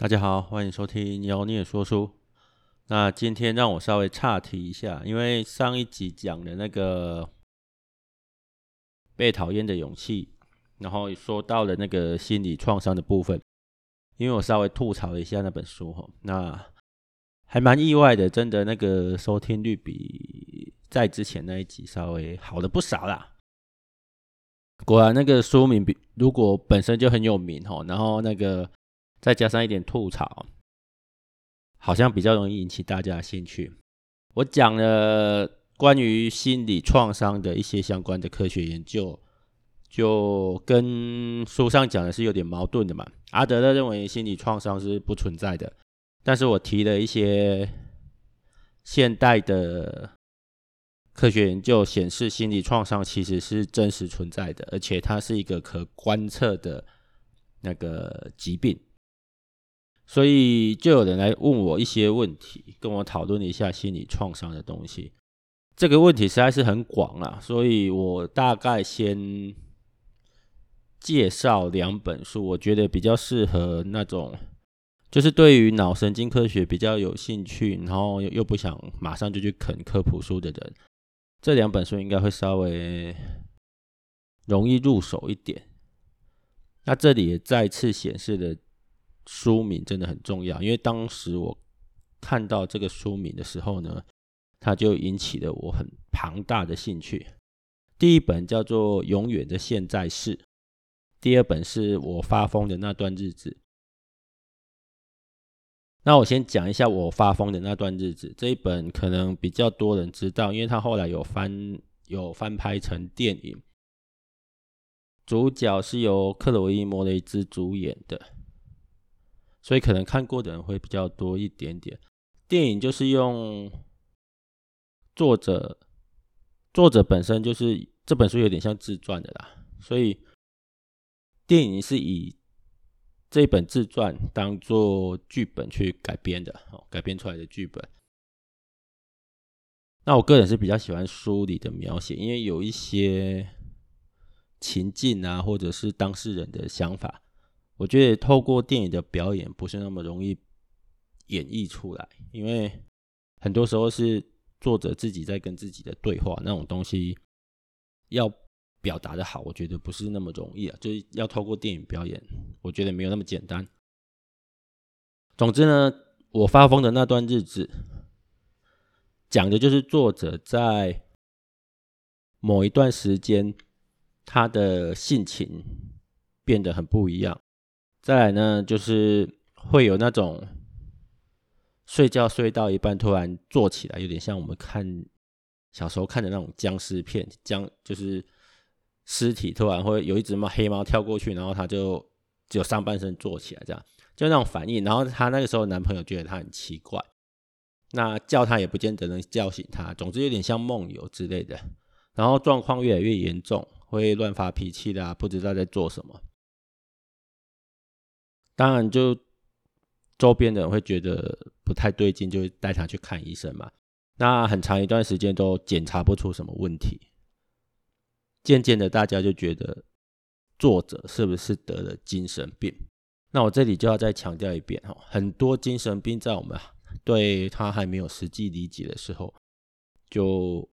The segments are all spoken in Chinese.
大家好，欢迎收听妖孽说书。那今天让我稍微岔题一下，因为上一集讲的那个被讨厌的勇气，然后说到了那个心理创伤的部分，因为我稍微吐槽了一下那本书哈，那还蛮意外的，真的那个收听率比在之前那一集稍微好了不少啦。果然那个书名比如果本身就很有名哈，然后那个。再加上一点吐槽，好像比较容易引起大家的兴趣。我讲了关于心理创伤的一些相关的科学研究，就跟书上讲的是有点矛盾的嘛。阿德勒认为心理创伤是不存在的，但是我提了一些现代的科学研究显示，心理创伤其实是真实存在的，而且它是一个可观测的那个疾病。所以就有人来问我一些问题，跟我讨论一下心理创伤的东西。这个问题实在是很广啦，所以我大概先介绍两本书，我觉得比较适合那种就是对于脑神经科学比较有兴趣，然后又不想马上就去啃科普书的人。这两本书应该会稍微容易入手一点。那这里也再次显示了。书名真的很重要，因为当时我看到这个书名的时候呢，它就引起了我很庞大的兴趣。第一本叫做《永远的现在式》，第二本是我发疯的那段日子。那我先讲一下我发疯的那段日子这一本，可能比较多人知道，因为它后来有翻有翻拍成电影，主角是由克洛伊·莫雷兹主演的。所以可能看过的人会比较多一点点。电影就是用作者，作者本身就是这本书有点像自传的啦，所以电影是以这本自传当做剧本去改编的，哦，改编出来的剧本。那我个人是比较喜欢书里的描写，因为有一些情境啊，或者是当事人的想法。我觉得透过电影的表演不是那么容易演绎出来，因为很多时候是作者自己在跟自己的对话，那种东西要表达的好，我觉得不是那么容易啊，就是要透过电影表演，我觉得没有那么简单。总之呢，我发疯的那段日子，讲的就是作者在某一段时间，他的性情变得很不一样。再来呢，就是会有那种睡觉睡到一半突然坐起来，有点像我们看小时候看的那种僵尸片，僵就是尸体突然会有一只猫黑猫跳过去，然后他就只有上半身坐起来，这样就那种反应。然后他那个时候男朋友觉得她很奇怪，那叫他也不见得能叫醒他，总之有点像梦游之类的。然后状况越来越严重，会乱发脾气啦，不知道在做什么。当然，就周边的人会觉得不太对劲，就会带他去看医生嘛。那很长一段时间都检查不出什么问题。渐渐的，大家就觉得作者是不是得了精神病？那我这里就要再强调一遍哈，很多精神病在我们对他还没有实际理解的时候，就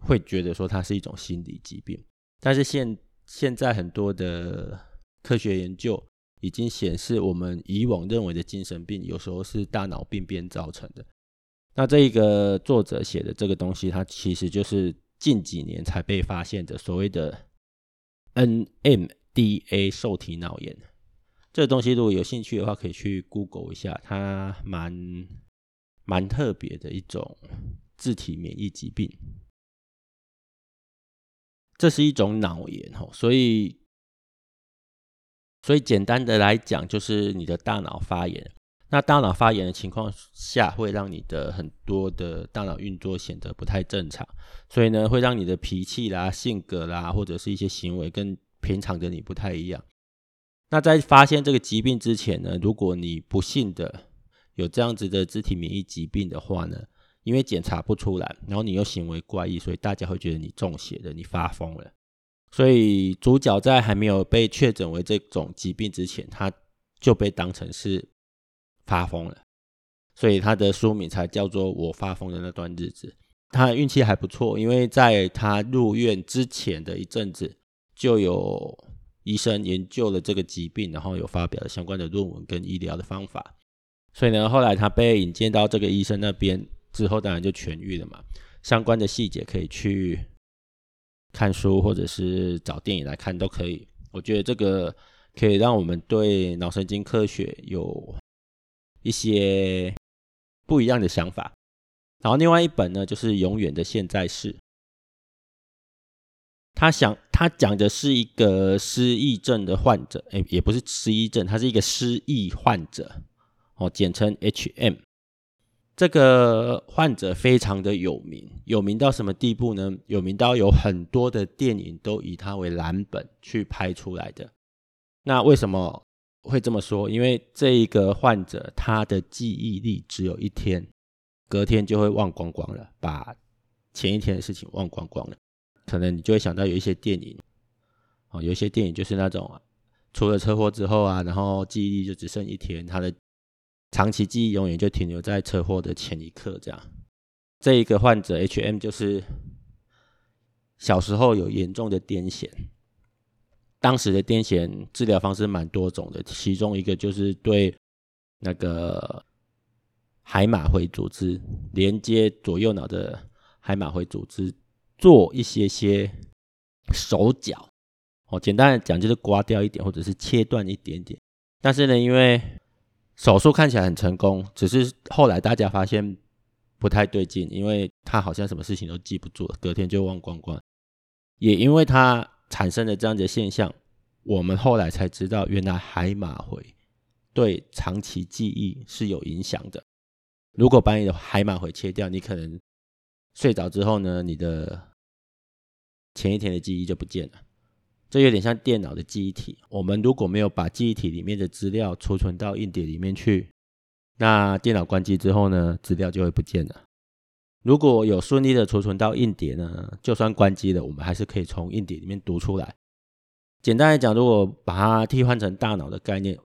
会觉得说它是一种心理疾病。但是现现在很多的。科学研究已经显示，我们以往认为的精神病，有时候是大脑病变造成的。那这一个作者写的这个东西，它其实就是近几年才被发现的所谓的 NMDA 受体脑炎。这个东西如果有兴趣的话，可以去 Google 一下，它蛮蛮特别的一种自体免疫疾病。这是一种脑炎哦，所以。所以简单的来讲，就是你的大脑发炎。那大脑发炎的情况下，会让你的很多的大脑运作显得不太正常，所以呢，会让你的脾气啦、性格啦，或者是一些行为跟平常的你不太一样。那在发现这个疾病之前呢，如果你不幸的有这样子的肢体免疫疾病的话呢，因为检查不出来，然后你又行为怪异，所以大家会觉得你中邪了，你发疯了。所以主角在还没有被确诊为这种疾病之前，他就被当成是发疯了，所以他的书名才叫做《我发疯的那段日子》。他运气还不错，因为在他入院之前的一阵子，就有医生研究了这个疾病，然后有发表了相关的论文跟医疗的方法。所以呢，后来他被引荐到这个医生那边之后，当然就痊愈了嘛。相关的细节可以去看书，或者是找电影来看都可以。我觉得这个可以让我们对脑神经科学有一些不一样的想法。然后另外一本呢，就是《永远的现在式》。他想，他讲的是一个失忆症的患者，诶，也不是失忆症，他是一个失忆患者，哦，简称 HM。这个患者非常的有名，有名到什么地步呢？有名到有很多的电影都以他为蓝本去拍出来的。那为什么会这么说？因为这一个患者他的记忆力只有一天。隔天就会忘光光了，把前一天的事情忘光光了。可能你就会想到有一些电影，哦，有一些电影就是那种出了车祸之后啊，然后记忆力就只剩一天，他的长期记忆永远就停留在车祸的前一刻这样。这一个患者 HM 就是小时候有严重的癫痫，当时的癫痫治疗方式蛮多种的，其中一个就是对那个。海马回组织连接左右脑的海马回组织，做一些些手脚，哦，简单的讲就是刮掉一点或者是切断一点点。但是呢，因为手术看起来很成功，只是后来大家发现不太对劲，因为他好像什么事情都记不住，隔天就忘光光。也因为他产生了这样的现象，我们后来才知道，原来海马回对长期记忆是有影响的。如果把你的海马回切掉，你可能睡着之后呢，你的前一天的记忆就不见了。这有点像电脑的记忆体。我们如果没有把记忆体里面的资料储存到硬碟里面去，那电脑关机之后呢，资料就会不见了。如果有顺利的储存到硬碟呢，就算关机了，我们还是可以从硬碟里面读出来。简单来讲，如果把它替换成大脑的概念，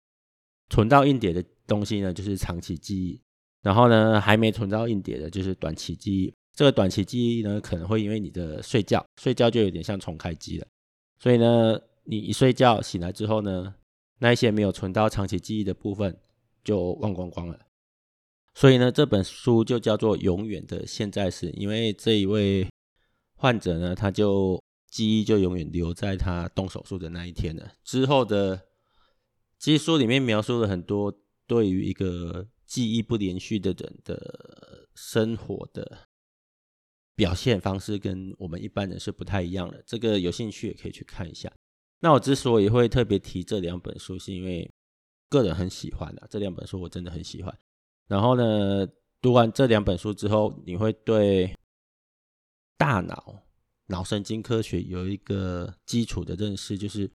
存到硬碟的东西呢，就是长期记忆。然后呢，还没存到硬碟的，就是短期记忆。这个短期记忆呢，可能会因为你的睡觉，睡觉就有点像重开机了。所以呢，你一睡觉醒来之后呢，那一些没有存到长期记忆的部分就忘光光了。所以呢，这本书就叫做《永远的现在时》，因为这一位患者呢，他就记忆就永远留在他动手术的那一天了。之后的，其实书里面描述了很多对于一个。记忆不连续的人的生活的表现方式跟我们一般人是不太一样的。这个有兴趣也可以去看一下。那我之所以会特别提这两本书，是因为个人很喜欢的、啊、这两本书，我真的很喜欢。然后呢，读完这两本书之后，你会对大脑、脑神经科学有一个基础的认识，就是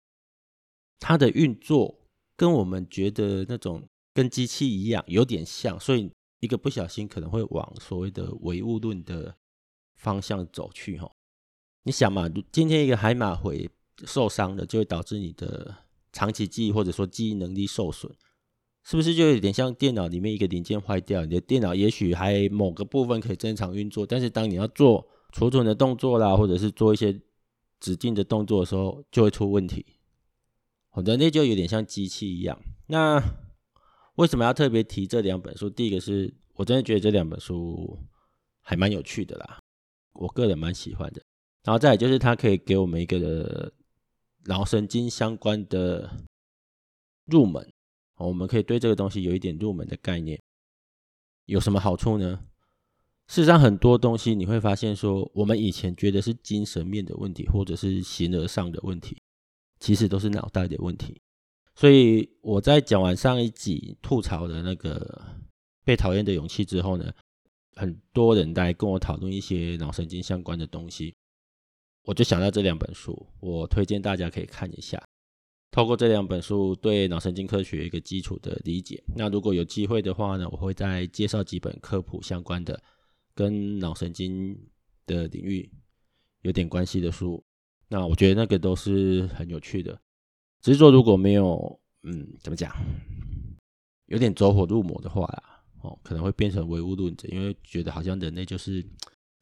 它的运作跟我们觉得那种。跟机器一样，有点像，所以一个不小心可能会往所谓的唯物论的方向走去哈。你想嘛，今天一个海马回受伤了，就会导致你的长期记忆或者说记忆能力受损，是不是就有点像电脑里面一个零件坏掉？你的电脑也许还某个部分可以正常运作，但是当你要做储存的动作啦，或者是做一些指定的动作的时候，就会出问题。好的，那就有点像机器一样，那。为什么要特别提这两本书？第一个是我真的觉得这两本书还蛮有趣的啦，我个人蛮喜欢的。然后再来就是它可以给我们一个脑神经相关的入门，我们可以对这个东西有一点入门的概念。有什么好处呢？事实上，很多东西你会发现说，我们以前觉得是精神面的问题，或者是形而上的问题，其实都是脑袋的问题。所以我在讲完上一集吐槽的那个被讨厌的勇气之后呢，很多人在跟我讨论一些脑神经相关的东西，我就想到这两本书，我推荐大家可以看一下。透过这两本书对脑神经科学一个基础的理解。那如果有机会的话呢，我会再介绍几本科普相关的，跟脑神经的领域有点关系的书。那我觉得那个都是很有趣的。只是说，如果没有嗯，怎么讲，有点走火入魔的话啦，哦，可能会变成唯物论者，因为觉得好像人类就是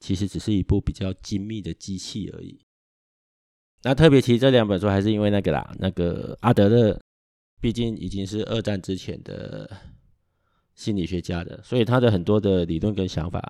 其实只是一部比较精密的机器而已。那特别提这两本书，还是因为那个啦，那个阿德勒，毕竟已经是二战之前的心理学家的，所以他的很多的理论跟想法，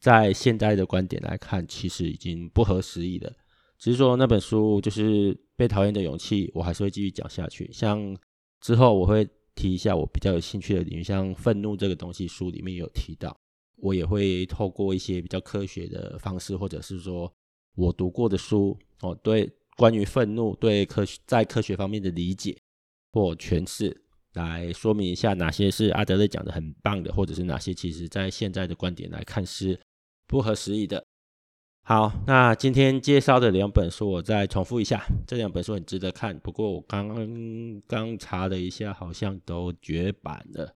在现在的观点来看，其实已经不合时宜了。只是说那本书就是被讨厌的勇气，我还是会继续讲下去。像之后我会提一下我比较有兴趣的领域，像愤怒这个东西，书里面有提到，我也会透过一些比较科学的方式，或者是说我读过的书。哦，对，关于愤怒，对科学在科学方面的理解或诠释，来说明一下哪些是阿德勒讲的很棒的，或者是哪些其实在现在的观点来看是不合时宜的。好，那今天介绍的两本书，我再重复一下，这两本书很值得看，不过我刚刚查了一下，好像都绝版了，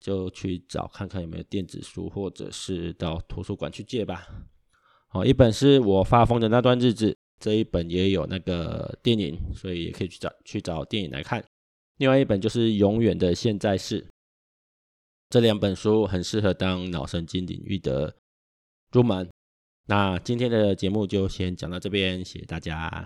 就去找看看有没有电子书，或者是到图书馆去借吧。好，一本是我发疯的那段日子。这一本也有那个电影，所以也可以去找去找电影来看。另外一本就是《永远的现在式》，这两本书很适合当脑神经领域的入门。那今天的节目就先讲到这边，谢谢大家。